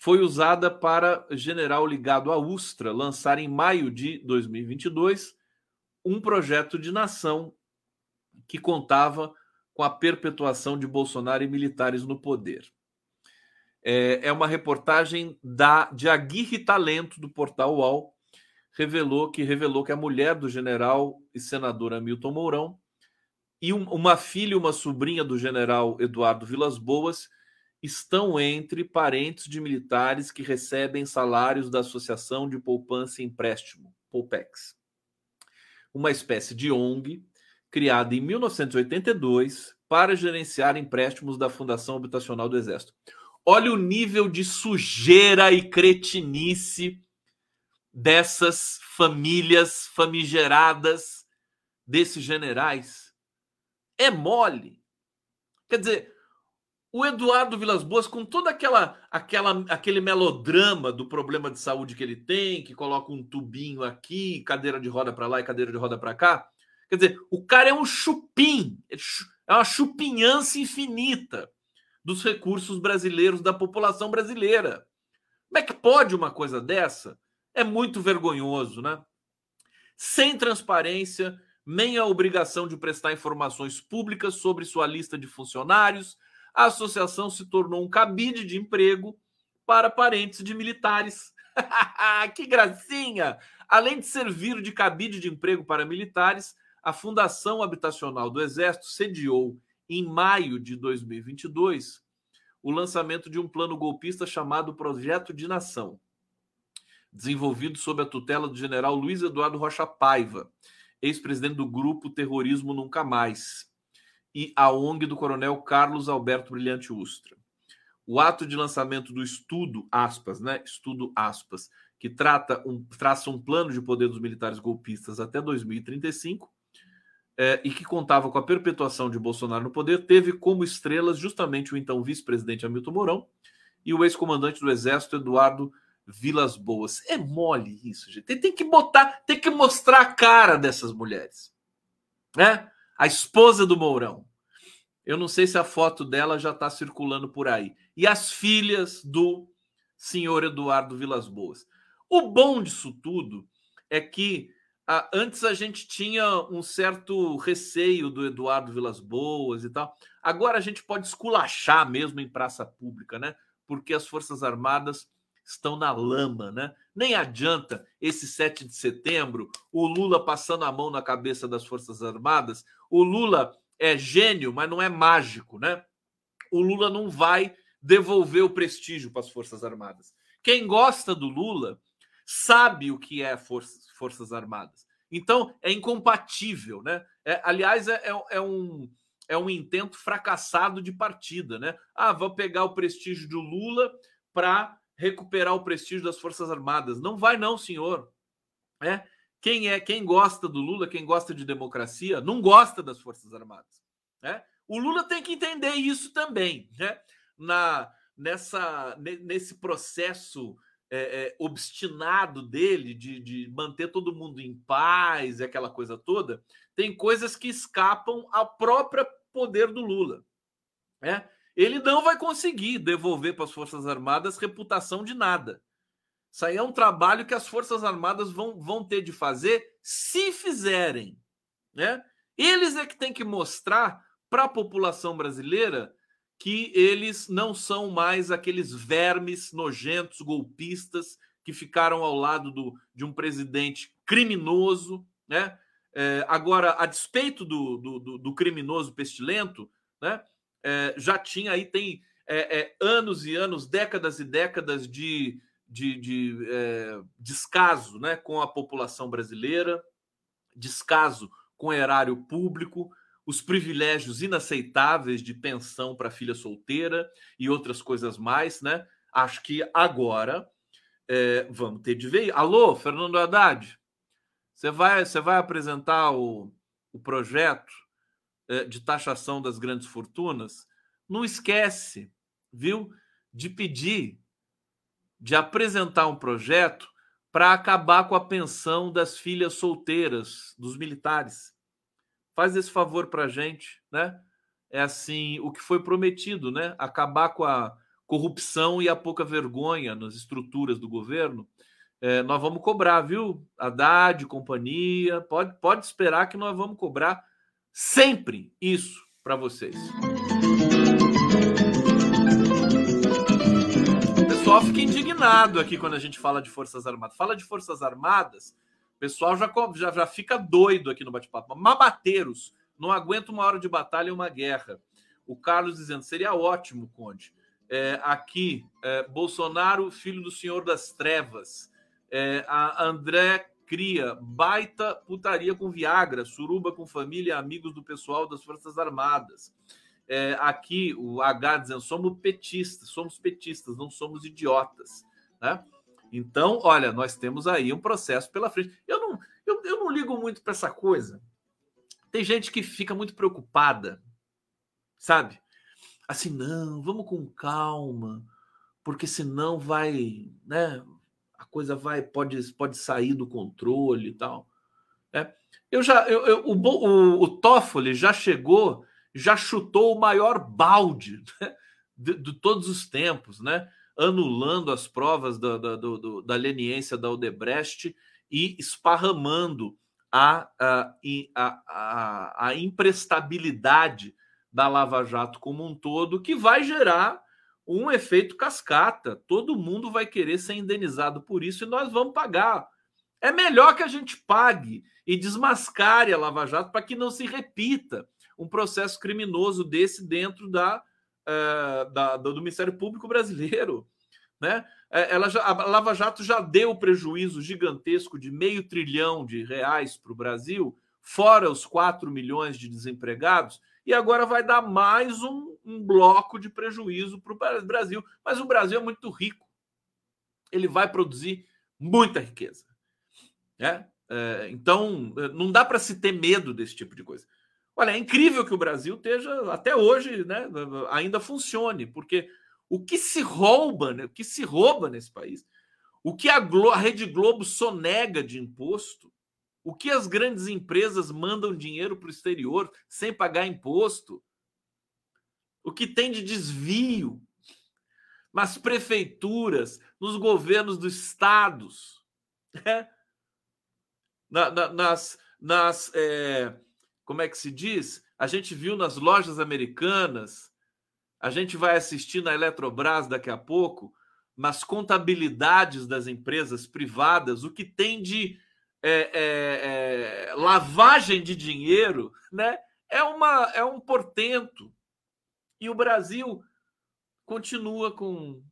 foi usada para general ligado à Ustra lançar em maio de 2022 um projeto de nação que contava com a perpetuação de Bolsonaro e militares no poder. É, é uma reportagem da de Aguirre Talento do portal UOL, revelou que revelou que a mulher do general e senador Hamilton Mourão e um, uma filha e uma sobrinha do general Eduardo Vilas Boas estão entre parentes de militares que recebem salários da Associação de Poupança e Empréstimo, Poupex. Uma espécie de ONG criada em 1982 para gerenciar empréstimos da Fundação Habitacional do Exército. Olha o nível de sujeira e cretinice dessas famílias famigeradas desses generais. É mole. Quer dizer, o Eduardo Vilas Boas, com toda aquela, aquela aquele melodrama do problema de saúde que ele tem, que coloca um tubinho aqui, cadeira de roda para lá e cadeira de roda para cá, Quer dizer, o cara é um chupim, é uma chupinhança infinita dos recursos brasileiros, da população brasileira. Como é que pode uma coisa dessa? É muito vergonhoso, né? Sem transparência, nem a obrigação de prestar informações públicas sobre sua lista de funcionários, a associação se tornou um cabide de emprego para parentes de militares. que gracinha! Além de servir de cabide de emprego para militares, a Fundação Habitacional do Exército sediou, em maio de 2022, o lançamento de um plano golpista chamado Projeto de Nação, desenvolvido sob a tutela do general Luiz Eduardo Rocha Paiva, ex-presidente do grupo Terrorismo Nunca Mais, e a ONG do coronel Carlos Alberto Brilhante Ustra. O ato de lançamento do estudo, aspas, né? Estudo, aspas, que trata um, traça um plano de poder dos militares golpistas até 2035, é, e que contava com a perpetuação de Bolsonaro no poder, teve como estrelas justamente o então vice-presidente Hamilton Mourão e o ex-comandante do Exército Eduardo Vilas Boas. É mole isso, gente. Tem, tem que botar, tem que mostrar a cara dessas mulheres. Né? A esposa do Mourão. Eu não sei se a foto dela já está circulando por aí. E as filhas do senhor Eduardo Vilas Boas. O bom disso tudo é que ah, antes a gente tinha um certo receio do Eduardo Vilas Boas e tal. Agora a gente pode esculachar mesmo em praça pública, né? Porque as Forças Armadas estão na lama, né? Nem adianta esse 7 de setembro, o Lula passando a mão na cabeça das Forças Armadas. O Lula é gênio, mas não é mágico, né? O Lula não vai devolver o prestígio para as Forças Armadas. Quem gosta do Lula sabe o que é Forças, Forças Armadas. Então, é incompatível, né? É, aliás, é, é, é um é um intento fracassado de partida, né? Ah, vou pegar o prestígio do Lula para recuperar o prestígio das Forças Armadas. Não vai não, senhor. É, quem é, quem gosta do Lula, quem gosta de democracia, não gosta das Forças Armadas, né? O Lula tem que entender isso também, né? Na nessa nesse processo é, é, obstinado dele de, de manter todo mundo em paz e aquela coisa toda, tem coisas que escapam ao próprio poder do Lula. Né? Ele não vai conseguir devolver para as Forças Armadas reputação de nada. Isso aí é um trabalho que as Forças Armadas vão, vão ter de fazer se fizerem. Né? Eles é que têm que mostrar para a população brasileira que eles não são mais aqueles vermes nojentos, golpistas, que ficaram ao lado do, de um presidente criminoso, né? É, agora, a despeito do, do, do criminoso pestilento, né, é, já tinha aí, tem é, é anos e anos, décadas e décadas de, de, de é, descaso né, com a população brasileira, descaso com o erário público, os privilégios inaceitáveis de pensão para filha solteira e outras coisas mais, né? Acho que agora é, vamos ter de ver. Alô, Fernando Haddad, você vai, você vai apresentar o, o projeto é, de taxação das grandes fortunas? Não esquece, viu, de pedir, de apresentar um projeto para acabar com a pensão das filhas solteiras dos militares. Faz esse favor para a gente, né? É assim o que foi prometido, né? Acabar com a corrupção e a pouca vergonha nas estruturas do governo é, nós vamos cobrar, viu? Haddad, companhia, pode, pode esperar que nós vamos cobrar sempre isso para vocês. O pessoal fica indignado aqui quando a gente fala de Forças Armadas. Fala de Forças Armadas, pessoal já, já, já fica doido aqui no bate-papo. Mabateiros, não aguenta uma hora de batalha e uma guerra. O Carlos dizendo, seria ótimo, Conde. É, aqui, é, Bolsonaro, filho do senhor das trevas. É, a André Cria, baita putaria com Viagra, suruba com família, amigos do pessoal das Forças Armadas. É, aqui o H dizendo: somos petistas, somos petistas, não somos idiotas. Né? Então, olha, nós temos aí um processo pela frente. Eu não, eu, eu não ligo muito para essa coisa. Tem gente que fica muito preocupada, sabe? Assim, não, vamos com calma, porque senão vai, né? a coisa vai pode, pode sair do controle e tal. É. Eu já, eu, eu, o, o, o Toffoli já chegou, já chutou o maior balde né, de, de, todos os tempos, né? Anulando as provas da, da, do, da leniência da Odebrecht e esparramando a, a, a, a, imprestabilidade da Lava Jato como um todo, que vai gerar um efeito cascata. Todo mundo vai querer ser indenizado por isso e nós vamos pagar. É melhor que a gente pague e desmascare a Lava Jato para que não se repita um processo criminoso desse dentro da, uh, da do Ministério Público Brasileiro. Né? É, ela já, a Lava Jato já deu prejuízo gigantesco de meio trilhão de reais para o Brasil, fora os 4 milhões de desempregados e agora vai dar mais um, um bloco de prejuízo para o Brasil. Mas o Brasil é muito rico. Ele vai produzir muita riqueza. Né? É, então, não dá para se ter medo desse tipo de coisa. Olha, é incrível que o Brasil esteja, até hoje, né, ainda funcione, porque o que se rouba, né, o que se rouba nesse país, o que a, Glo a Rede Globo sonega de imposto, o que as grandes empresas mandam dinheiro para o exterior sem pagar imposto, o que tem de desvio nas prefeituras, nos governos dos estados, né? na, na, nas, nas é, como é que se diz? A gente viu nas lojas americanas, a gente vai assistir na Eletrobras daqui a pouco, nas contabilidades das empresas privadas, o que tem de é, é, é, lavagem de dinheiro, né? É, uma, é um portento. E o Brasil continua com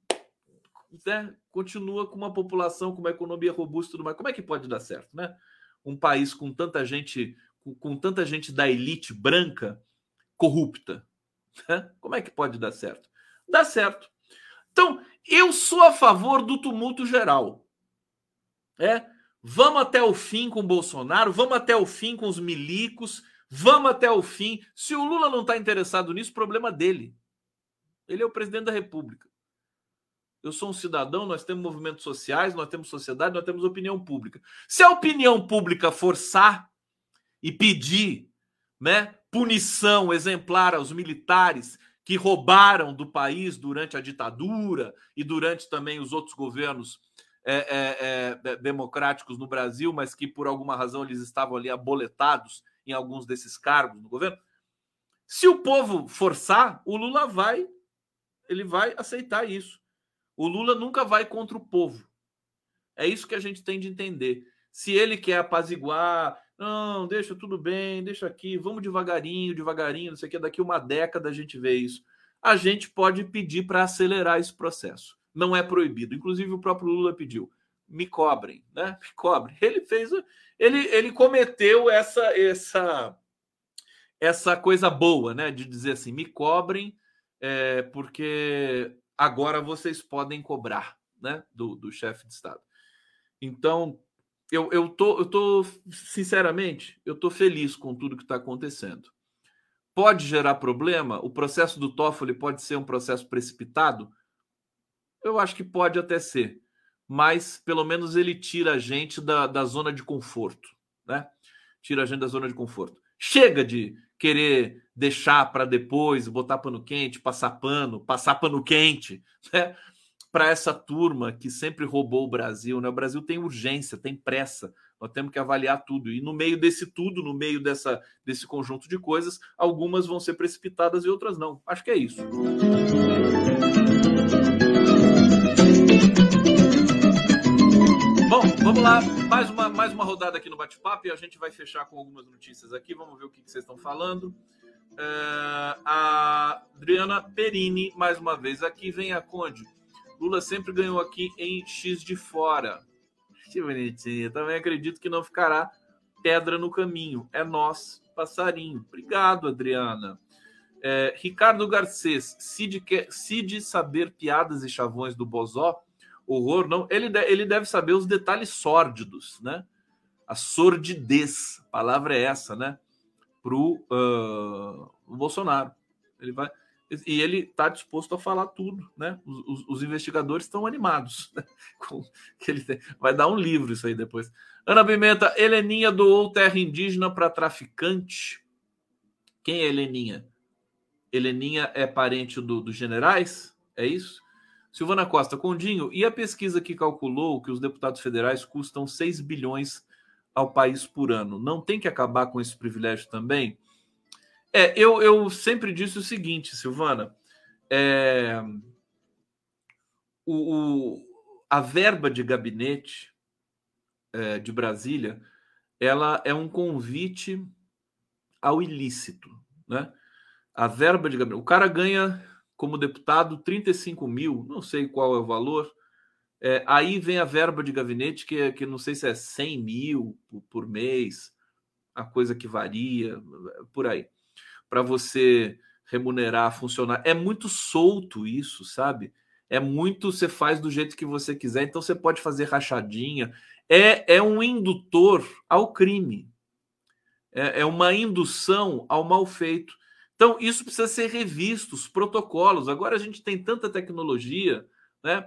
né, continua com uma população, com uma economia robusta, tudo mais. Como é que pode dar certo, né? Um país com tanta gente, com, com tanta gente da elite branca corrupta, né? como é que pode dar certo? Dá certo. Então, eu sou a favor do tumulto geral. É, vamos até o fim com o Bolsonaro, vamos até o fim com os milicos, vamos até o fim. Se o Lula não está interessado nisso, problema dele. Ele é o presidente da República. Eu sou um cidadão, nós temos movimentos sociais, nós temos sociedade, nós temos opinião pública. Se a opinião pública forçar e pedir né, punição exemplar aos militares que roubaram do país durante a ditadura e durante também os outros governos é, é, é, democráticos no Brasil, mas que por alguma razão eles estavam ali aboletados em alguns desses cargos no governo. Se o povo forçar, o Lula vai ele vai aceitar isso. O Lula nunca vai contra o povo. É isso que a gente tem de entender. Se ele quer apaziguar, não, deixa tudo bem, deixa aqui, vamos devagarinho, devagarinho, não sei o que, daqui uma década a gente vê isso. A gente pode pedir para acelerar esse processo. Não é proibido. Inclusive o próprio Lula pediu. Me cobrem, né? Me cobrem. Ele fez, ele, ele cometeu essa essa essa coisa boa, né? De dizer assim, me cobrem é, porque agora vocês podem cobrar né, do, do chefe de Estado. Então, eu, eu, tô, eu tô, sinceramente, eu tô feliz com tudo que está acontecendo. Pode gerar problema? O processo do Toffoli pode ser um processo precipitado? Eu acho que pode até ser, mas pelo menos ele tira a gente da, da zona de conforto, né? Tira a gente da zona de conforto. Chega de querer deixar para depois, botar pano quente, passar pano, passar pano quente, né? Para essa turma que sempre roubou o Brasil, né? O Brasil tem urgência, tem pressa. Nós temos que avaliar tudo. E no meio desse tudo, no meio dessa, desse conjunto de coisas, algumas vão ser precipitadas e outras não. Acho que é isso. Bom, vamos lá. Mais uma, mais uma rodada aqui no bate-papo e a gente vai fechar com algumas notícias aqui. Vamos ver o que, que vocês estão falando. É, a Adriana Perini, mais uma vez aqui, vem a Conde. Lula sempre ganhou aqui em X de fora. Que bonitinho. Também acredito que não ficará pedra no caminho. É nós, passarinho. Obrigado, Adriana. É, Ricardo Garcês, Cid, quer, Cid saber piadas e chavões do Bozó, horror, não. Ele, ele deve saber os detalhes sórdidos, né? A sordidez, a palavra é essa, né? para uh, o Bolsonaro. Ele vai e ele está disposto a falar tudo, né? Os, os, os investigadores estão animados. Né? Com, que ele tem. Vai dar um livro isso aí depois. Ana Pimenta, Heleninha doou terra indígena para traficante. Quem é Heleninha? Heleninha é parente dos do generais? É isso? Silvana Costa, Condinho, e a pesquisa que calculou que os deputados federais custam 6 bilhões ao país por ano. Não tem que acabar com esse privilégio também? É, eu, eu sempre disse o seguinte, Silvana. É, o, o, a verba de gabinete é, de Brasília ela é um convite ao ilícito. Né? A verba de gabinete. O cara ganha como deputado 35 mil, não sei qual é o valor, é, aí vem a verba de gabinete, que, que não sei se é 100 mil por, por mês, a coisa que varia, por aí, para você remunerar funcionário. É muito solto isso, sabe? É muito, você faz do jeito que você quiser, então você pode fazer rachadinha. É, é um indutor ao crime, é, é uma indução ao mal feito. Então, isso precisa ser revisto, os protocolos. Agora a gente tem tanta tecnologia, né?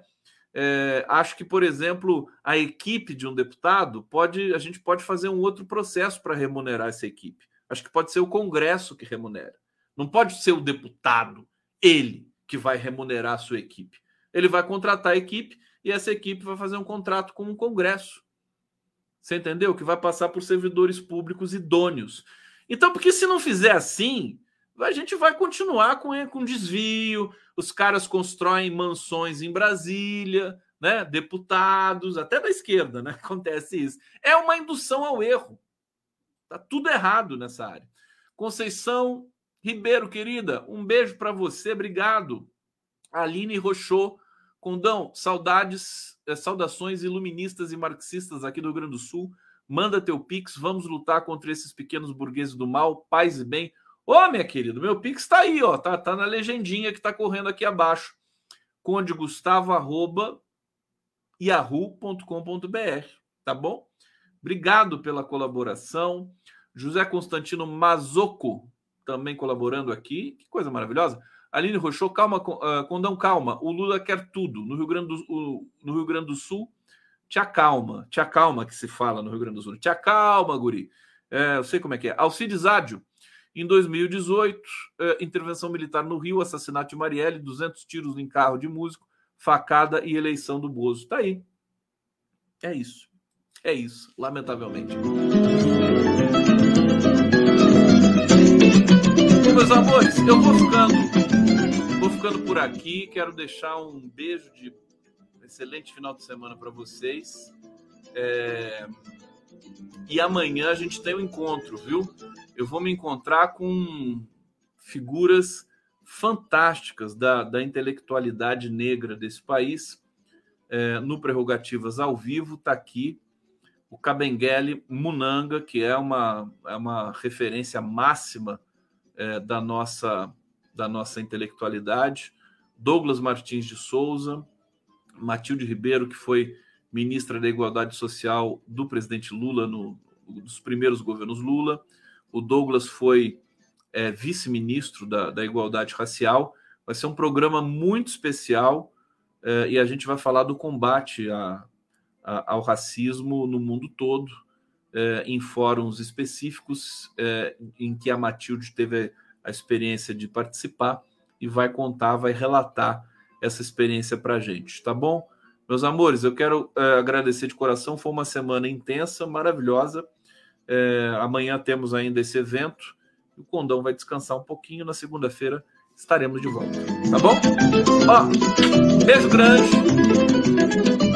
É, acho que, por exemplo, a equipe de um deputado pode, a gente pode fazer um outro processo para remunerar essa equipe. Acho que pode ser o Congresso que remunera. Não pode ser o deputado, ele, que vai remunerar a sua equipe. Ele vai contratar a equipe e essa equipe vai fazer um contrato com o Congresso. Você entendeu? Que vai passar por servidores públicos idôneos. Então, porque se não fizer assim, a gente vai continuar com, com desvio, os caras constroem mansões em Brasília, né? Deputados, até da esquerda, né? Acontece isso. É uma indução ao erro. Tá tudo errado nessa área. Conceição Ribeiro, querida, um beijo para você, obrigado. Aline Rochot, Condão, saudades, eh, saudações iluministas e marxistas aqui do Rio Grande do Sul. Manda teu pix, vamos lutar contra esses pequenos burgueses do mal, paz e bem. Ô, minha querida, meu Pix está aí, ó. Tá, tá na legendinha que está correndo aqui abaixo. Conde Gustavo, arroba, yahoo.com.br, tá bom? Obrigado pela colaboração. José Constantino Mazoco, também colaborando aqui. Que coisa maravilhosa. Aline Rochou, calma, uh, Condão, calma. O Lula quer tudo. No Rio Grande do, uh, no Rio Grande do Sul, te acalma. Te acalma que se fala no Rio Grande do Sul. Te acalma, guri. É, eu sei como é que é. Alcides Ádio, em 2018, eh, intervenção militar no Rio, assassinato de Marielle, 200 tiros em carro de músico, facada e eleição do Bozo. Tá aí. É isso. É isso, lamentavelmente. meus amores, eu vou ficando, vou ficando por aqui. Quero deixar um beijo de excelente final de semana para vocês. É... E amanhã a gente tem um encontro, viu? Eu vou me encontrar com figuras fantásticas da, da intelectualidade negra desse país. É, no Prerrogativas ao vivo, está aqui o Kabengele Munanga, que é uma, é uma referência máxima é, da, nossa, da nossa intelectualidade. Douglas Martins de Souza, Matilde Ribeiro, que foi ministra da Igualdade Social do presidente Lula no, nos primeiros governos Lula. O Douglas foi é, vice-ministro da, da, Igualdade Racial. Vai ser um programa muito especial é, e a gente vai falar do combate a, ao racismo no mundo todo, é, em fóruns específicos, é, em que a Matilde teve a experiência de participar e vai contar, vai relatar essa experiência para a gente, tá bom? Meus amores, eu quero é, agradecer de coração. Foi uma semana intensa, maravilhosa. Amanhã temos ainda esse evento. O Condão vai descansar um pouquinho. Na segunda-feira estaremos de volta. Tá bom? Ó, beijo grande.